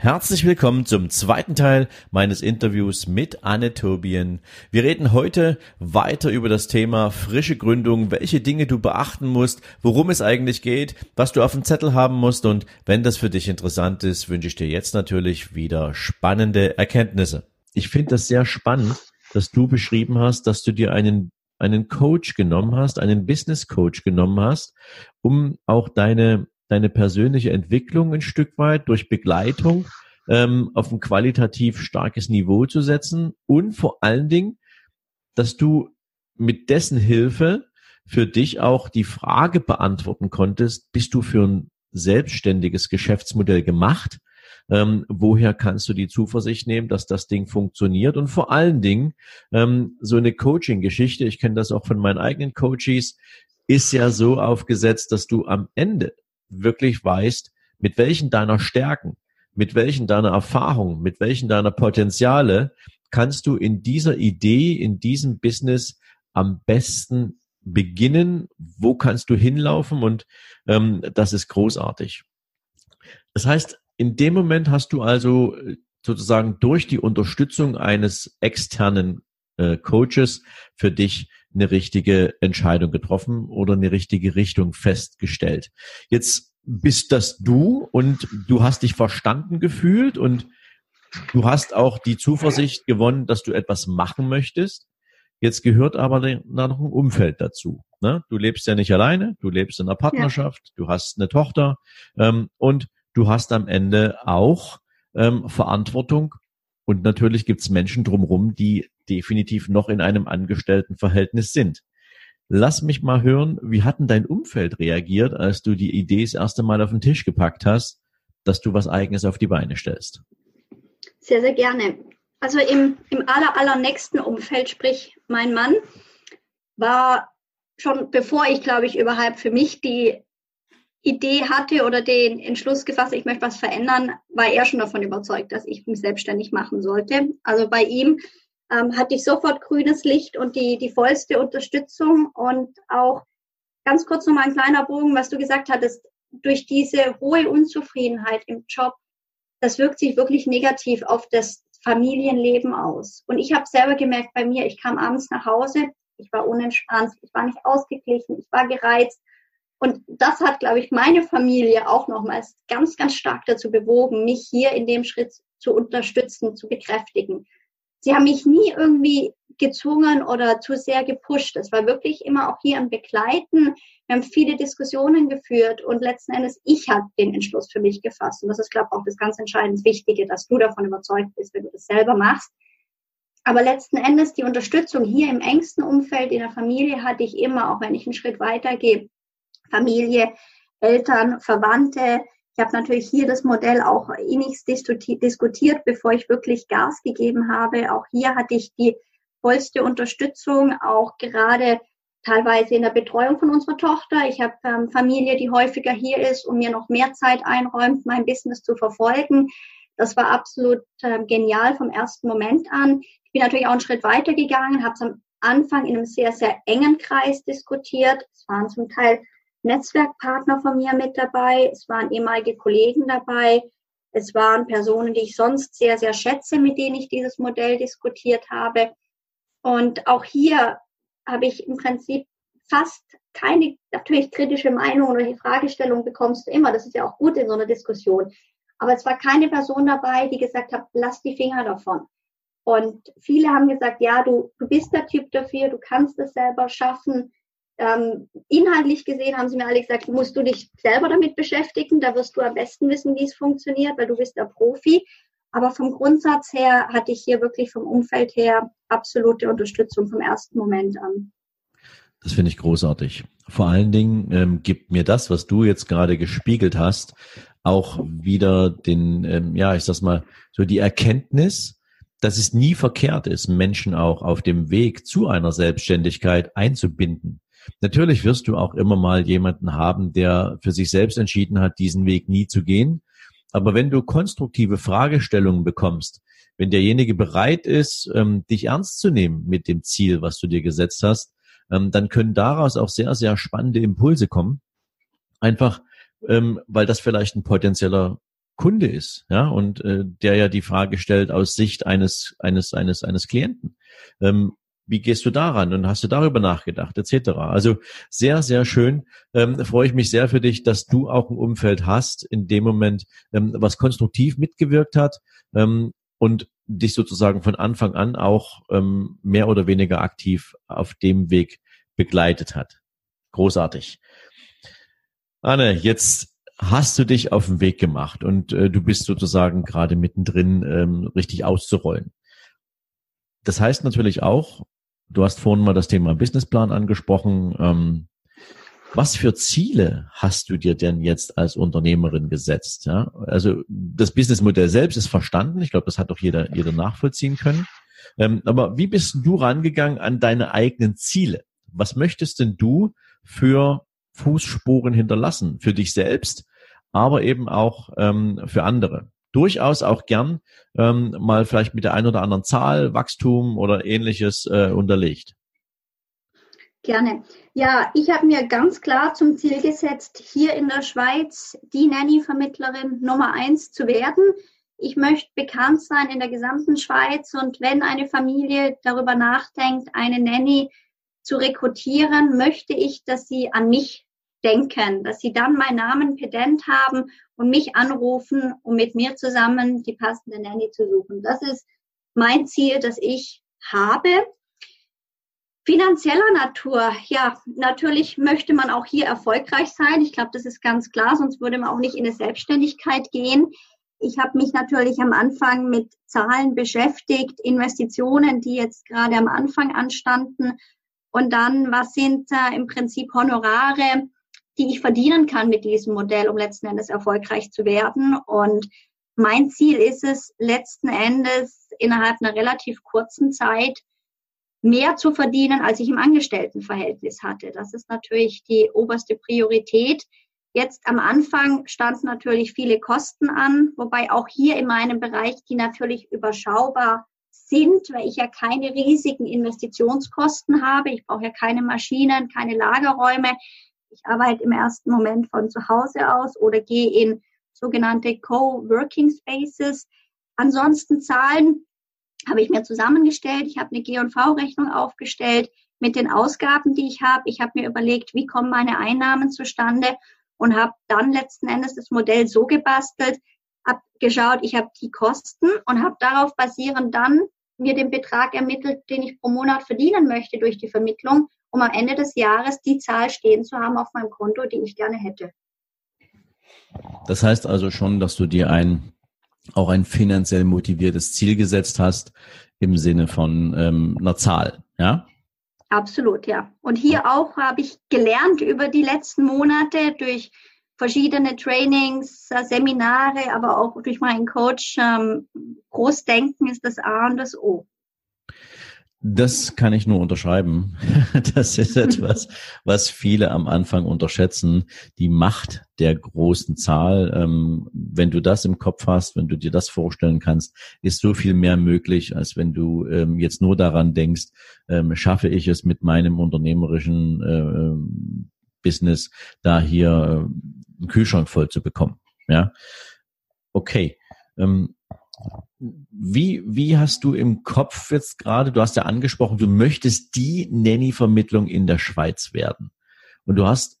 Herzlich willkommen zum zweiten Teil meines Interviews mit Anne Tobien. Wir reden heute weiter über das Thema frische Gründung, welche Dinge du beachten musst, worum es eigentlich geht, was du auf dem Zettel haben musst und wenn das für dich interessant ist, wünsche ich dir jetzt natürlich wieder spannende Erkenntnisse. Ich finde das sehr spannend, dass du beschrieben hast, dass du dir einen einen Coach genommen hast, einen Business Coach genommen hast, um auch deine deine persönliche Entwicklung ein Stück weit durch Begleitung ähm, auf ein qualitativ starkes Niveau zu setzen und vor allen Dingen, dass du mit dessen Hilfe für dich auch die Frage beantworten konntest, bist du für ein selbstständiges Geschäftsmodell gemacht? Ähm, woher kannst du die Zuversicht nehmen, dass das Ding funktioniert? Und vor allen Dingen, ähm, so eine Coaching-Geschichte, ich kenne das auch von meinen eigenen Coaches, ist ja so aufgesetzt, dass du am Ende wirklich weißt, mit welchen deiner Stärken, mit welchen deiner Erfahrungen, mit welchen deiner Potenziale kannst du in dieser Idee, in diesem Business am besten beginnen, wo kannst du hinlaufen und ähm, das ist großartig. Das heißt, in dem Moment hast du also äh, sozusagen durch die Unterstützung eines externen äh, Coaches für dich eine richtige Entscheidung getroffen oder eine richtige Richtung festgestellt. Jetzt bist das du und du hast dich verstanden gefühlt und du hast auch die Zuversicht gewonnen, dass du etwas machen möchtest. Jetzt gehört aber noch ein Umfeld dazu. Ne? Du lebst ja nicht alleine, du lebst in einer Partnerschaft, ja. du hast eine Tochter ähm, und du hast am Ende auch ähm, Verantwortung. Und natürlich gibt's Menschen drumherum, die definitiv noch in einem Angestelltenverhältnis sind. Lass mich mal hören, wie hat denn dein Umfeld reagiert, als du die Idee das erste Mal auf den Tisch gepackt hast, dass du was Eigenes auf die Beine stellst? Sehr, sehr gerne. Also im, im aller, allernächsten Umfeld, sprich mein Mann, war schon bevor ich, glaube ich, überhaupt für mich die Idee hatte oder den Entschluss gefasst, ich möchte was verändern, war er schon davon überzeugt, dass ich mich selbstständig machen sollte. Also bei ihm ähm, hatte ich sofort grünes Licht und die, die vollste Unterstützung und auch ganz kurz nochmal ein kleiner Bogen, was du gesagt hattest, durch diese hohe Unzufriedenheit im Job, das wirkt sich wirklich negativ auf das Familienleben aus. Und ich habe selber gemerkt bei mir, ich kam abends nach Hause, ich war unentspannt, ich war nicht ausgeglichen, ich war gereizt. Und das hat, glaube ich, meine Familie auch nochmals ganz, ganz stark dazu bewogen, mich hier in dem Schritt zu unterstützen, zu bekräftigen sie haben mich nie irgendwie gezwungen oder zu sehr gepusht. Es war wirklich immer auch hier ein Begleiten. Wir haben viele Diskussionen geführt und letzten Endes ich habe den Entschluss für mich gefasst. Und das ist, glaube ich, auch das ganz entscheidend Wichtige, dass du davon überzeugt bist, wenn du das selber machst. Aber letzten Endes die Unterstützung hier im engsten Umfeld in der Familie hatte ich immer, auch wenn ich einen Schritt weitergehe. Familie, Eltern, Verwandte, ich habe natürlich hier das Modell auch innigst diskutiert, bevor ich wirklich Gas gegeben habe. Auch hier hatte ich die vollste Unterstützung, auch gerade teilweise in der Betreuung von unserer Tochter. Ich habe ähm, Familie, die häufiger hier ist und mir noch mehr Zeit einräumt, mein Business zu verfolgen. Das war absolut äh, genial vom ersten Moment an. Ich bin natürlich auch einen Schritt weiter gegangen, habe es am Anfang in einem sehr, sehr engen Kreis diskutiert. Es waren zum Teil Netzwerkpartner von mir mit dabei, es waren ehemalige Kollegen dabei, es waren Personen, die ich sonst sehr, sehr schätze, mit denen ich dieses Modell diskutiert habe. Und auch hier habe ich im Prinzip fast keine, natürlich kritische Meinung oder die Fragestellung bekommst du immer. Das ist ja auch gut in so einer Diskussion. Aber es war keine Person dabei, die gesagt hat, lass die Finger davon. Und viele haben gesagt, ja, du, du bist der Typ dafür, du kannst es selber schaffen. Ähm, inhaltlich gesehen haben sie mir alle gesagt, musst du dich selber damit beschäftigen, da wirst du am besten wissen, wie es funktioniert, weil du bist der Profi. Aber vom Grundsatz her hatte ich hier wirklich vom Umfeld her absolute Unterstützung vom ersten Moment an. Das finde ich großartig. Vor allen Dingen ähm, gibt mir das, was du jetzt gerade gespiegelt hast, auch wieder den, ähm, ja, ich sag's mal, so die Erkenntnis, dass es nie verkehrt ist, Menschen auch auf dem Weg zu einer Selbstständigkeit einzubinden. Natürlich wirst du auch immer mal jemanden haben, der für sich selbst entschieden hat, diesen Weg nie zu gehen. Aber wenn du konstruktive Fragestellungen bekommst, wenn derjenige bereit ist, ähm, dich ernst zu nehmen mit dem Ziel, was du dir gesetzt hast, ähm, dann können daraus auch sehr, sehr spannende Impulse kommen. Einfach, ähm, weil das vielleicht ein potenzieller Kunde ist, ja, und äh, der ja die Frage stellt aus Sicht eines eines eines eines Klienten. Ähm, wie gehst du daran und hast du darüber nachgedacht, etc. Also sehr, sehr schön. Ähm, freue ich mich sehr für dich, dass du auch ein Umfeld hast, in dem Moment, ähm, was konstruktiv mitgewirkt hat ähm, und dich sozusagen von Anfang an auch ähm, mehr oder weniger aktiv auf dem Weg begleitet hat. Großartig. Anne, jetzt hast du dich auf den Weg gemacht und äh, du bist sozusagen gerade mittendrin, ähm, richtig auszurollen. Das heißt natürlich auch, du hast vorhin mal das Thema Businessplan angesprochen. Ähm, was für Ziele hast du dir denn jetzt als Unternehmerin gesetzt? Ja? Also das Businessmodell selbst ist verstanden. Ich glaube, das hat doch jeder, jeder nachvollziehen können. Ähm, aber wie bist du rangegangen an deine eigenen Ziele? Was möchtest denn du für Fußspuren hinterlassen? Für dich selbst, aber eben auch ähm, für andere. Durchaus auch gern ähm, mal vielleicht mit der einen oder anderen Zahl, Wachstum oder ähnliches äh, unterlegt. Gerne. Ja, ich habe mir ganz klar zum Ziel gesetzt, hier in der Schweiz die Nanny-Vermittlerin Nummer eins zu werden. Ich möchte bekannt sein in der gesamten Schweiz und wenn eine Familie darüber nachdenkt, eine Nanny zu rekrutieren, möchte ich, dass sie an mich denken, dass sie dann meinen Namen pedent haben und mich anrufen, um mit mir zusammen die passende Nanny zu suchen. Das ist mein Ziel, das ich habe. Finanzieller Natur, ja, natürlich möchte man auch hier erfolgreich sein. Ich glaube, das ist ganz klar, sonst würde man auch nicht in eine Selbstständigkeit gehen. Ich habe mich natürlich am Anfang mit Zahlen beschäftigt, Investitionen, die jetzt gerade am Anfang anstanden. Und dann, was sind äh, im Prinzip Honorare, die ich verdienen kann mit diesem Modell, um letzten Endes erfolgreich zu werden. Und mein Ziel ist es, letzten Endes innerhalb einer relativ kurzen Zeit mehr zu verdienen, als ich im Angestelltenverhältnis hatte. Das ist natürlich die oberste Priorität. Jetzt am Anfang standen natürlich viele Kosten an, wobei auch hier in meinem Bereich die natürlich überschaubar sind, weil ich ja keine riesigen Investitionskosten habe. Ich brauche ja keine Maschinen, keine Lagerräume. Ich arbeite im ersten Moment von zu Hause aus oder gehe in sogenannte Co-Working Spaces. Ansonsten Zahlen habe ich mir zusammengestellt. Ich habe eine G&V-Rechnung aufgestellt mit den Ausgaben, die ich habe. Ich habe mir überlegt, wie kommen meine Einnahmen zustande und habe dann letzten Endes das Modell so gebastelt, habe geschaut, ich habe die Kosten und habe darauf basierend dann mir den Betrag ermittelt, den ich pro Monat verdienen möchte durch die Vermittlung um am Ende des Jahres die Zahl stehen zu haben auf meinem Konto, die ich gerne hätte. Das heißt also schon, dass du dir ein auch ein finanziell motiviertes Ziel gesetzt hast im Sinne von ähm, einer Zahl, ja? Absolut, ja. Und hier auch habe ich gelernt über die letzten Monate durch verschiedene Trainings, Seminare, aber auch durch meinen Coach. Ähm, Großdenken ist das A und das O. Das kann ich nur unterschreiben. Das ist etwas, was viele am Anfang unterschätzen. Die Macht der großen Zahl. Ähm, wenn du das im Kopf hast, wenn du dir das vorstellen kannst, ist so viel mehr möglich, als wenn du ähm, jetzt nur daran denkst, ähm, schaffe ich es mit meinem unternehmerischen äh, Business, da hier einen Kühlschrank voll zu bekommen. Ja, okay. Wie, wie hast du im Kopf jetzt gerade, du hast ja angesprochen, du möchtest die Nanny-Vermittlung in der Schweiz werden. Und du hast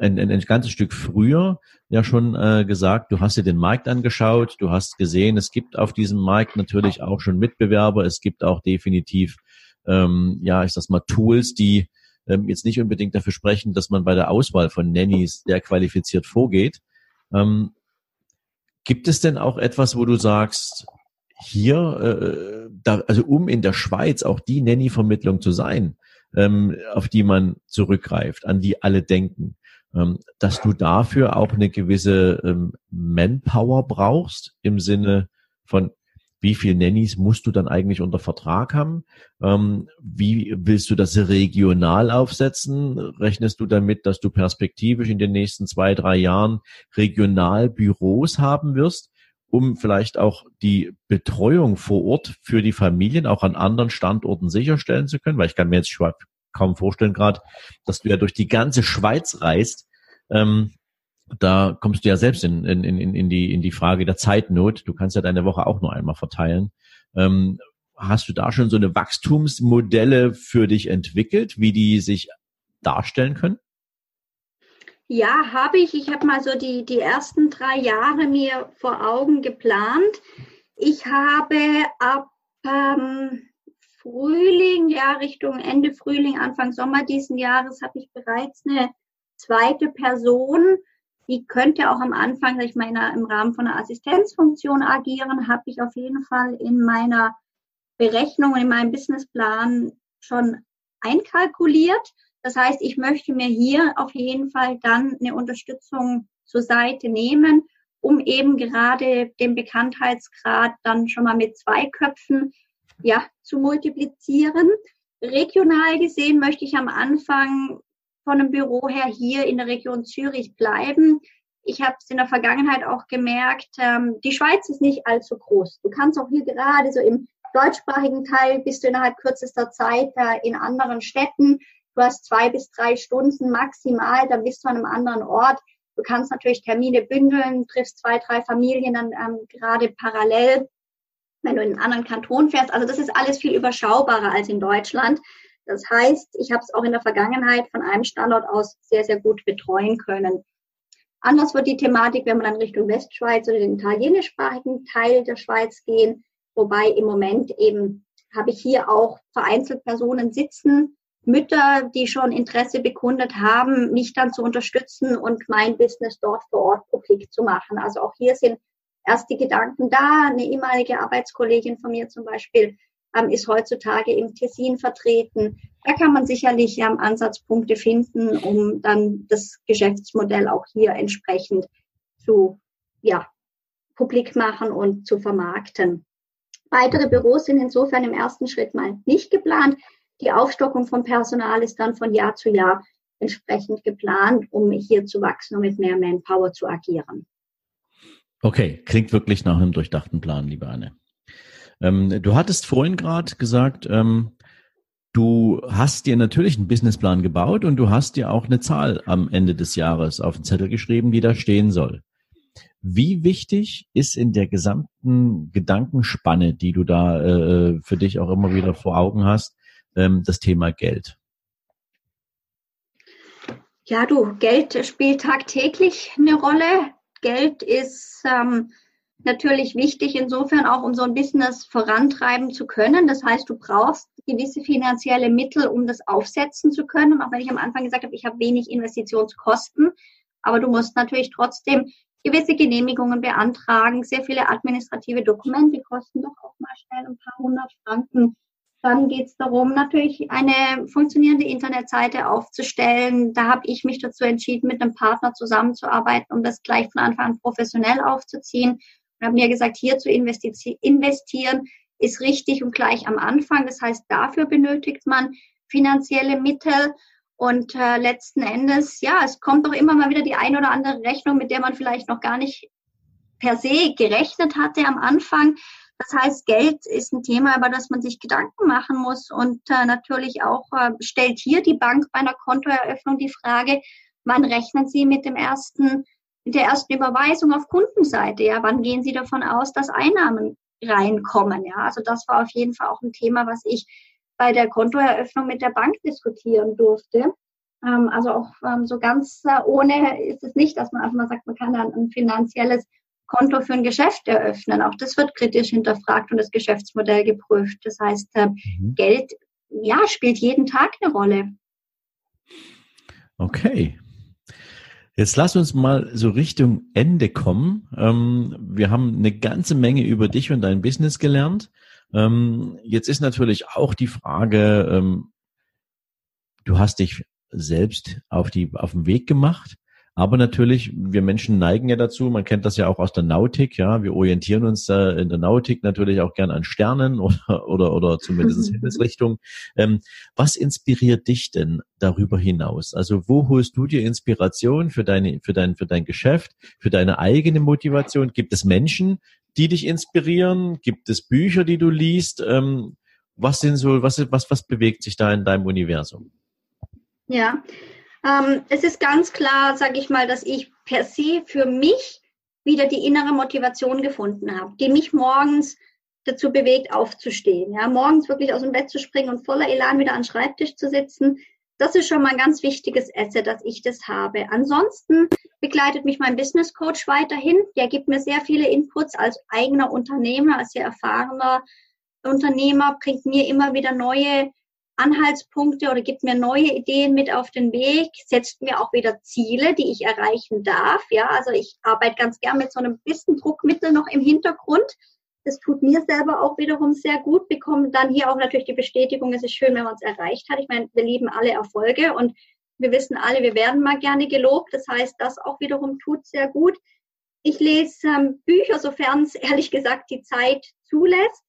ein, ein, ein ganzes Stück früher ja schon äh, gesagt, du hast dir den Markt angeschaut, du hast gesehen, es gibt auf diesem Markt natürlich auch schon Mitbewerber, es gibt auch definitiv, ähm, ja, ich sag mal, Tools, die ähm, jetzt nicht unbedingt dafür sprechen, dass man bei der Auswahl von Nannies sehr qualifiziert vorgeht. Ähm, gibt es denn auch etwas, wo du sagst, hier, äh, da, also um in der Schweiz auch die Nanny-Vermittlung zu sein, ähm, auf die man zurückgreift, an die alle denken, ähm, dass du dafür auch eine gewisse ähm, Manpower brauchst im Sinne von, wie viel Nannies musst du dann eigentlich unter Vertrag haben? Ähm, wie willst du das regional aufsetzen? Rechnest du damit, dass du perspektivisch in den nächsten zwei, drei Jahren regional Büros haben wirst? um vielleicht auch die Betreuung vor Ort für die Familien auch an anderen Standorten sicherstellen zu können, weil ich kann mir jetzt kaum vorstellen gerade, dass du ja durch die ganze Schweiz reist. Ähm, da kommst du ja selbst in, in, in, in, die, in die Frage der Zeitnot. Du kannst ja deine Woche auch nur einmal verteilen. Ähm, hast du da schon so eine Wachstumsmodelle für dich entwickelt, wie die sich darstellen können? Ja, habe ich. Ich habe mal so die, die ersten drei Jahre mir vor Augen geplant. Ich habe ab ähm, Frühling, ja, Richtung Ende Frühling, Anfang Sommer diesen Jahres habe ich bereits eine zweite Person, die könnte auch am Anfang, ich meine, im Rahmen von einer Assistenzfunktion agieren, habe ich auf jeden Fall in meiner Berechnung, in meinem Businessplan schon einkalkuliert. Das heißt, ich möchte mir hier auf jeden Fall dann eine Unterstützung zur Seite nehmen, um eben gerade den Bekanntheitsgrad dann schon mal mit zwei Köpfen ja, zu multiplizieren. Regional gesehen möchte ich am Anfang von einem Büro her hier in der Region Zürich bleiben. Ich habe es in der Vergangenheit auch gemerkt, ähm, die Schweiz ist nicht allzu groß. Du kannst auch hier gerade so im deutschsprachigen Teil bist du innerhalb kürzester Zeit äh, in anderen Städten. Du hast zwei bis drei Stunden maximal, dann bist du an einem anderen Ort. Du kannst natürlich Termine bündeln, triffst zwei, drei Familien dann ähm, gerade parallel, wenn du in einen anderen Kanton fährst. Also das ist alles viel überschaubarer als in Deutschland. Das heißt, ich habe es auch in der Vergangenheit von einem Standort aus sehr, sehr gut betreuen können. Anders wird die Thematik, wenn man dann Richtung Westschweiz oder den italienischsprachigen Teil der Schweiz gehen, wobei im Moment eben habe ich hier auch vereinzelt Personen sitzen, Mütter, die schon Interesse bekundet haben, mich dann zu unterstützen und mein Business dort vor Ort publik zu machen. Also auch hier sind erst die Gedanken da. Eine ehemalige Arbeitskollegin von mir zum Beispiel ähm, ist heutzutage im Tessin vertreten. Da kann man sicherlich ähm, Ansatzpunkte finden, um dann das Geschäftsmodell auch hier entsprechend zu ja, publik machen und zu vermarkten. Weitere Büros sind insofern im ersten Schritt mal nicht geplant. Die Aufstockung von Personal ist dann von Jahr zu Jahr entsprechend geplant, um hier zu wachsen und mit mehr Manpower zu agieren. Okay, klingt wirklich nach einem durchdachten Plan, liebe Anne. Ähm, du hattest vorhin gerade gesagt, ähm, du hast dir natürlich einen Businessplan gebaut und du hast dir auch eine Zahl am Ende des Jahres auf den Zettel geschrieben, die da stehen soll. Wie wichtig ist in der gesamten Gedankenspanne, die du da äh, für dich auch immer wieder vor Augen hast, ähm, das Thema Geld? Ja, du, Geld spielt tagtäglich eine Rolle. Geld ist ähm, natürlich wichtig, insofern auch, um so ein Business vorantreiben zu können. Das heißt, du brauchst gewisse finanzielle Mittel, um das aufsetzen zu können. Auch wenn ich am Anfang gesagt habe, ich habe wenig Investitionskosten, aber du musst natürlich trotzdem gewisse Genehmigungen beantragen. Sehr viele administrative Dokumente kosten doch auch mal schnell ein paar hundert Franken. Dann geht es darum, natürlich eine funktionierende Internetseite aufzustellen. Da habe ich mich dazu entschieden, mit einem Partner zusammenzuarbeiten, um das gleich von Anfang an professionell aufzuziehen und habe mir gesagt, hier zu investieren ist richtig und gleich am Anfang. Das heißt, dafür benötigt man finanzielle Mittel. Und äh, letzten Endes, ja, es kommt doch immer mal wieder die ein oder andere Rechnung, mit der man vielleicht noch gar nicht per se gerechnet hatte am Anfang. Das heißt, Geld ist ein Thema, über das man sich Gedanken machen muss. Und äh, natürlich auch äh, stellt hier die Bank bei einer Kontoeröffnung die Frage, wann rechnen Sie mit dem ersten der ersten Überweisung auf Kundenseite, ja, wann gehen Sie davon aus, dass Einnahmen reinkommen, ja? Also das war auf jeden Fall auch ein Thema, was ich bei der Kontoeröffnung mit der Bank diskutieren durfte. Ähm, also auch ähm, so ganz äh, ohne ist es nicht, dass man einfach mal sagt, man kann dann ein finanzielles Konto für ein Geschäft eröffnen. Auch das wird kritisch hinterfragt und das Geschäftsmodell geprüft. Das heißt, äh, mhm. Geld, ja, spielt jeden Tag eine Rolle. Okay, Jetzt lass uns mal so Richtung Ende kommen. Ähm, wir haben eine ganze Menge über dich und dein Business gelernt. Ähm, jetzt ist natürlich auch die Frage, ähm, du hast dich selbst auf die auf den Weg gemacht, Aber natürlich, wir Menschen neigen ja dazu, man kennt das ja auch aus der Nautik, ja, wir orientieren uns äh, in der Nautik natürlich auch gern an Sternen oder, oder, oder zumindest Himmelsrichtung. Ähm, was inspiriert dich denn darüber hinaus? Also wo holst du dir Inspiration für deine, für dein, für dein Geschäft, für deine eigene Motivation? Gibt es Menschen, die dich inspirieren? Gibt es Bücher, die du liest? Ähm, was sind so, was, was, was bewegt sich da in deinem Universum? Ja, ähm, es ist ganz klar, sage ich mal, dass ich per se für mich wieder die innere Motivation gefunden habe, die mich morgens dazu bewegt, aufzustehen. Ja, morgens wirklich aus dem Bett zu springen und voller Elan wieder an den Schreibtisch zu sitzen. Das ist schon mal ein ganz wichtiges Asset, dass ich das habe. Ansonsten begleitet mich mein Business Coach weiterhin. Der gibt mir sehr viele Inputs als eigener Unternehmer, als sehr erfahrener Unternehmer, bringt mir immer wieder neue Anhaltspunkte oder gibt mir neue Ideen mit auf den Weg, setzt mir auch wieder Ziele, die ich erreichen darf. Ja, also ich arbeite ganz gern mit so einem bisschen Druckmittel noch im Hintergrund. Das tut mir selber auch wiederum sehr gut, bekomme dann hier auch natürlich die Bestätigung, es ist schön, wenn man es erreicht hat. Ich meine, wir lieben alle Erfolge und wir wissen alle, wir werden mal gerne gelobt. Das heißt, das auch wiederum tut sehr gut. Ich lese ähm, Bücher, sofern es ehrlich gesagt die Zeit zulässt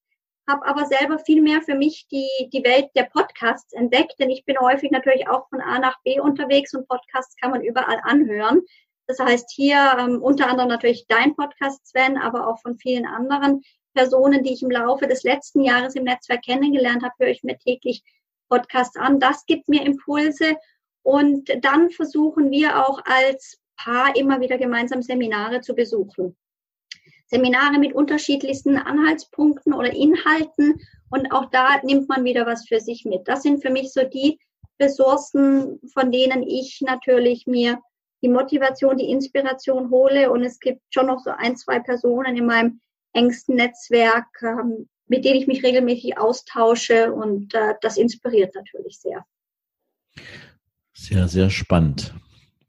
habe aber selber viel mehr für mich die, die Welt der Podcasts entdeckt, denn ich bin häufig natürlich auch von A nach B unterwegs und Podcasts kann man überall anhören. Das heißt hier ähm, unter anderem natürlich dein Podcast, Sven, aber auch von vielen anderen Personen, die ich im Laufe des letzten Jahres im Netzwerk kennengelernt habe, höre ich mir täglich Podcasts an. Das gibt mir Impulse und dann versuchen wir auch als Paar immer wieder gemeinsam Seminare zu besuchen. Seminare mit unterschiedlichsten Anhaltspunkten oder Inhalten und auch da nimmt man wieder was für sich mit. Das sind für mich so die Ressourcen, von denen ich natürlich mir die Motivation, die Inspiration hole und es gibt schon noch so ein, zwei Personen in meinem engsten Netzwerk, ähm, mit denen ich mich regelmäßig austausche und äh, das inspiriert natürlich sehr. Sehr, sehr spannend.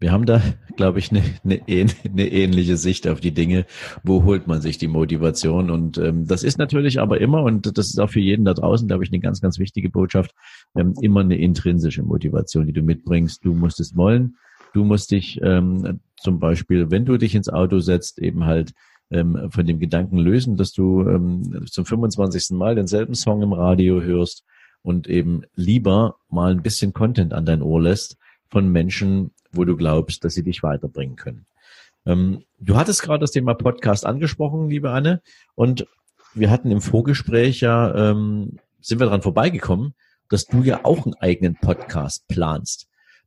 Wir haben da, glaube ich, eine, eine, eine ähnliche Sicht auf die Dinge. Wo holt man sich die Motivation? Und ähm, das ist natürlich aber immer, und das ist auch für jeden da draußen, glaube ich, eine ganz, ganz wichtige Botschaft, ähm, immer eine intrinsische Motivation, die du mitbringst. Du musst es wollen. Du musst dich ähm, zum Beispiel, wenn du dich ins Auto setzt, eben halt ähm, von dem Gedanken lösen, dass du ähm, zum 25. Mal denselben Song im Radio hörst und eben lieber mal ein bisschen Content an dein Ohr lässt von Menschen, wo du glaubst, dass sie dich weiterbringen können. Ähm, du hattest gerade das Thema Podcast angesprochen, liebe Anne, und wir hatten im Vorgespräch ja, ähm, sind wir dran vorbeigekommen, dass du ja auch einen eigenen Podcast planst.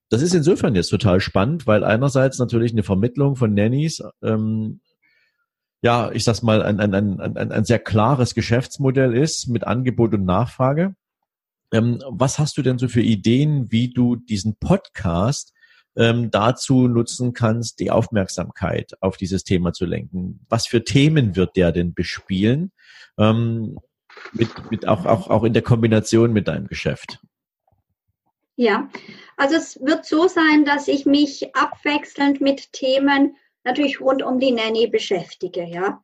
Das ist insofern jetzt total spannend, weil einerseits natürlich eine Vermittlung von Nannies, ähm, ja, ich sag's mal, ein, ein, ein, ein, ein sehr klares Geschäftsmodell ist mit Angebot und Nachfrage. Ähm, was hast du denn so für Ideen, wie du diesen Podcast ähm, dazu nutzen kannst, die Aufmerksamkeit auf dieses Thema zu lenken. Was für Themen wird der denn bespielen? Ähm, mit, mit auch, auch, auch in der Kombination mit deinem Geschäft. Ja, also es wird so sein, dass ich mich abwechselnd mit Themen natürlich rund um die Nanny beschäftige, ja.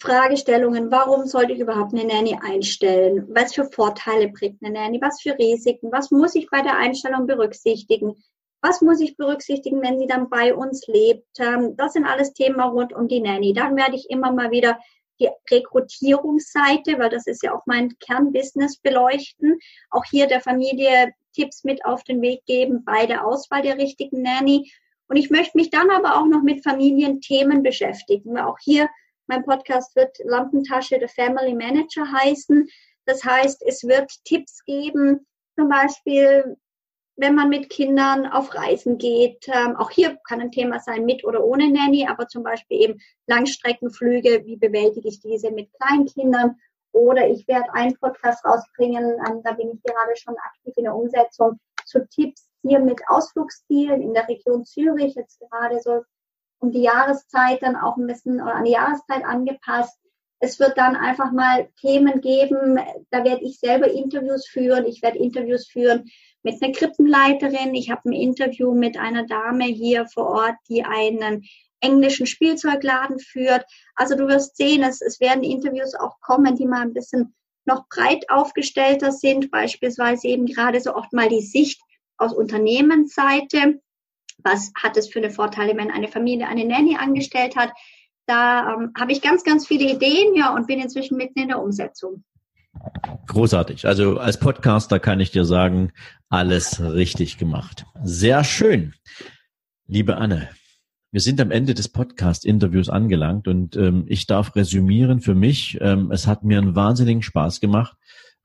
Fragestellungen, warum sollte ich überhaupt eine Nanny einstellen? Was für Vorteile bringt eine Nanny? Was für Risiken? Was muss ich bei der Einstellung berücksichtigen? Was muss ich berücksichtigen, wenn sie dann bei uns lebt? Ähm, das sind alles Themen rund um die Nanny. Dann werde ich immer mal wieder die Rekrutierungsseite, weil das ist ja auch mein Kernbusiness, beleuchten. Auch hier der Familie Tipps mit auf den Weg geben bei der Auswahl der richtigen Nanny. Und ich möchte mich dann aber auch noch mit Familienthemen beschäftigen. Auch hier, mein Podcast wird Lampentasche The Family Manager heißen. Das heißt, es wird Tipps geben, zum Beispiel, wenn man mit Kindern auf Reisen geht. Ähm, auch hier kann ein Thema sein, mit oder ohne Nanny, aber zum Beispiel eben Langstreckenflüge, wie bewältige ich diese mit Kleinkindern? Oder ich werde einen Podcast rausbringen, ähm, da bin ich gerade schon aktiv in der Umsetzung, zu Tipps hier mit Ausflugszielen in der Region Zürich, jetzt gerade so um die Jahreszeit dann auch ein bisschen oder an die Jahreszeit angepasst. Es wird dann einfach mal Themen geben, da werde ich selber Interviews führen, ich werde Interviews führen mit einer Krippenleiterin. Ich habe ein Interview mit einer Dame hier vor Ort, die einen englischen Spielzeugladen führt. Also du wirst sehen, es, es werden Interviews auch kommen, die mal ein bisschen noch breit aufgestellter sind, beispielsweise eben gerade so oft mal die Sicht aus Unternehmensseite. was hat es für eine Vorteile, wenn eine Familie eine Nanny angestellt hat. Da ähm, habe ich ganz, ganz viele Ideen, ja, und bin inzwischen mitten in der Umsetzung. Großartig. Also als Podcaster kann ich dir sagen, alles richtig gemacht. Sehr schön. Liebe Anne, wir sind am Ende des Podcast-Interviews angelangt und ähm, ich darf resümieren für mich. Ähm, es hat mir einen wahnsinnigen Spaß gemacht,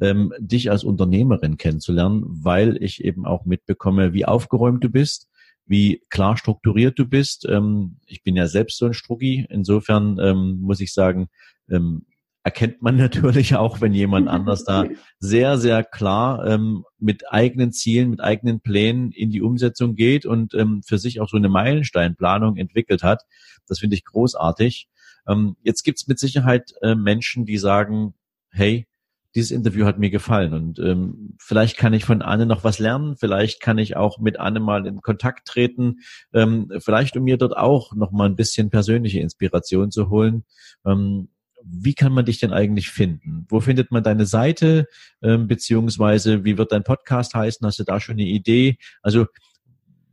ähm, dich als Unternehmerin kennenzulernen, weil ich eben auch mitbekomme, wie aufgeräumt du bist, wie klar strukturiert du bist. Ähm, ich bin ja selbst so ein Strucki. Insofern ähm, muss ich sagen, ähm, erkennt man natürlich auch, wenn jemand anders da sehr, sehr klar ähm, mit eigenen Zielen, mit eigenen Plänen in die Umsetzung geht und ähm, für sich auch so eine Meilensteinplanung entwickelt hat. Das finde ich großartig. Ähm, jetzt gibt's mit Sicherheit äh, Menschen, die sagen, hey, dieses Interview hat mir gefallen und ähm, vielleicht kann ich von Anne noch was lernen, vielleicht kann ich auch mit Anne mal in Kontakt treten, ähm, vielleicht um mir dort auch noch mal ein bisschen persönliche Inspiration zu holen. Ähm, wie kann man dich denn eigentlich finden? Wo findet man deine Seite, ähm, beziehungsweise wie wird dein Podcast heißen? Hast du da schon eine Idee? Also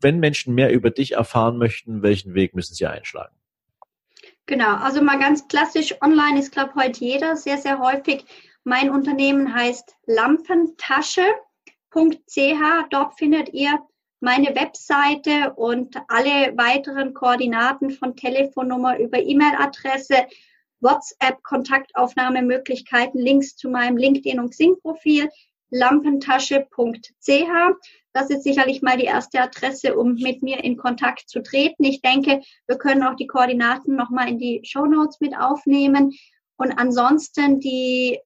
wenn Menschen mehr über dich erfahren möchten, welchen Weg müssen sie einschlagen? Genau, also mal ganz klassisch, online ist, glaube ich, heute jeder sehr, sehr häufig. Mein Unternehmen heißt lampentasche.ch. Dort findet ihr meine Webseite und alle weiteren Koordinaten von Telefonnummer über E-Mail-Adresse WhatsApp-Kontaktaufnahmemöglichkeiten, Links zu meinem LinkedIn- und Xing-Profil, lampentasche.ch. Das ist sicherlich mal die erste Adresse, um mit mir in Kontakt zu treten. Ich denke, wir können auch die Koordinaten nochmal in die Show Notes mit aufnehmen. Und ansonsten die,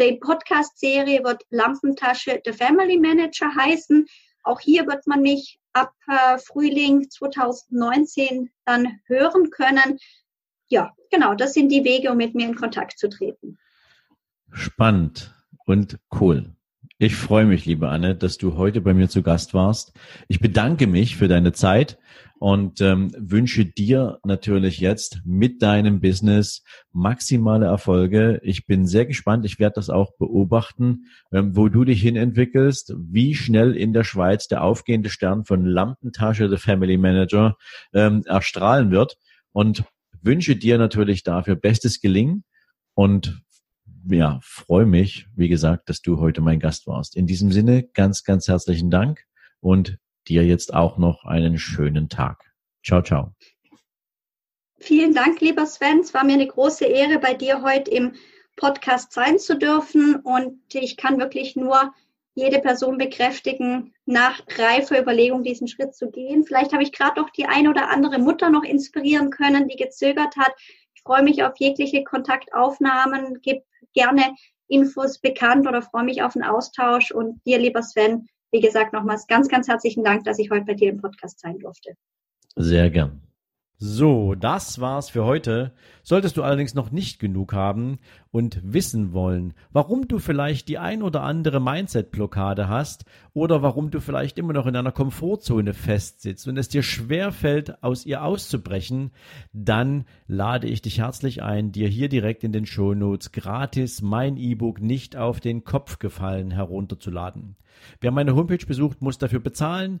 die Podcast-Serie wird Lampentasche The Family Manager heißen. Auch hier wird man mich ab äh, Frühling 2019 dann hören können ja, genau, das sind die Wege, um mit mir in Kontakt zu treten. Spannend und cool. Ich freue mich, liebe Anne, dass du heute bei mir zu Gast warst. Ich bedanke mich für deine Zeit und ähm, wünsche dir natürlich jetzt mit deinem Business maximale Erfolge. Ich bin sehr gespannt. Ich werde das auch beobachten, ähm, wo du dich hin entwickelst, wie schnell in der Schweiz der aufgehende Stern von Lampentasche The Family Manager ähm, erstrahlen wird. Und wünsche dir natürlich dafür bestes Gelingen und ja, freue mich, wie gesagt, dass du heute mein Gast warst. In diesem Sinne ganz, ganz herzlichen Dank und dir jetzt auch noch einen schönen Tag. Ciao, ciao. Vielen Dank, lieber Sven. Es war mir eine große Ehre, bei dir heute im Podcast sein zu dürfen und ich kann wirklich nur jede Person bekräftigen, nach reifer Überlegung diesen Schritt zu gehen. Vielleicht habe ich gerade noch die eine oder andere Mutter noch inspirieren können, die gezögert hat. Ich freue mich auf jegliche Kontaktaufnahmen, gebe gerne Infos bekannt oder freue mich auf einen Austausch. Und dir, lieber Sven, wie gesagt, nochmals ganz, ganz herzlichen Dank, dass ich heute bei dir im Podcast sein durfte. Sehr gern. So, das war's für heute. Solltest du allerdings noch nicht genug haben und wissen wollen, warum du vielleicht die ein oder andere Mindset-Blockade hast oder warum du vielleicht immer noch in einer Komfortzone festsitzt und es dir schwer fällt, aus ihr auszubrechen, dann lade ich dich herzlich ein, dir hier direkt in den Shownotes gratis mein E-Book nicht auf den Kopf gefallen herunterzuladen. Wer meine Homepage besucht, muss dafür bezahlen.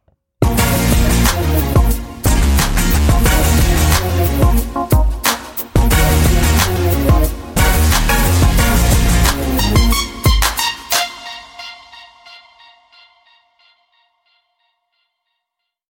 Thank